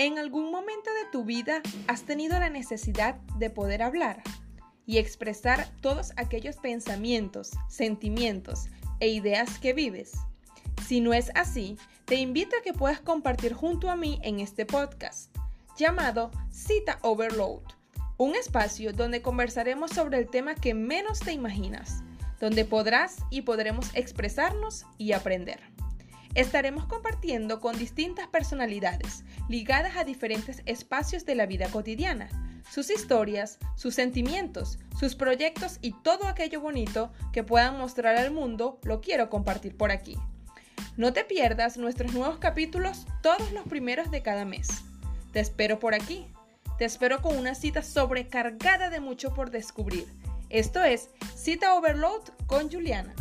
¿En algún momento de tu vida has tenido la necesidad de poder hablar y expresar todos aquellos pensamientos, sentimientos e ideas que vives? Si no es así, te invito a que puedas compartir junto a mí en este podcast llamado Cita Overload, un espacio donde conversaremos sobre el tema que menos te imaginas, donde podrás y podremos expresarnos y aprender. Estaremos compartiendo con distintas personalidades ligadas a diferentes espacios de la vida cotidiana, sus historias, sus sentimientos, sus proyectos y todo aquello bonito que puedan mostrar al mundo lo quiero compartir por aquí. No te pierdas nuestros nuevos capítulos todos los primeros de cada mes. Te espero por aquí. Te espero con una cita sobrecargada de mucho por descubrir. Esto es Cita Overload con Juliana.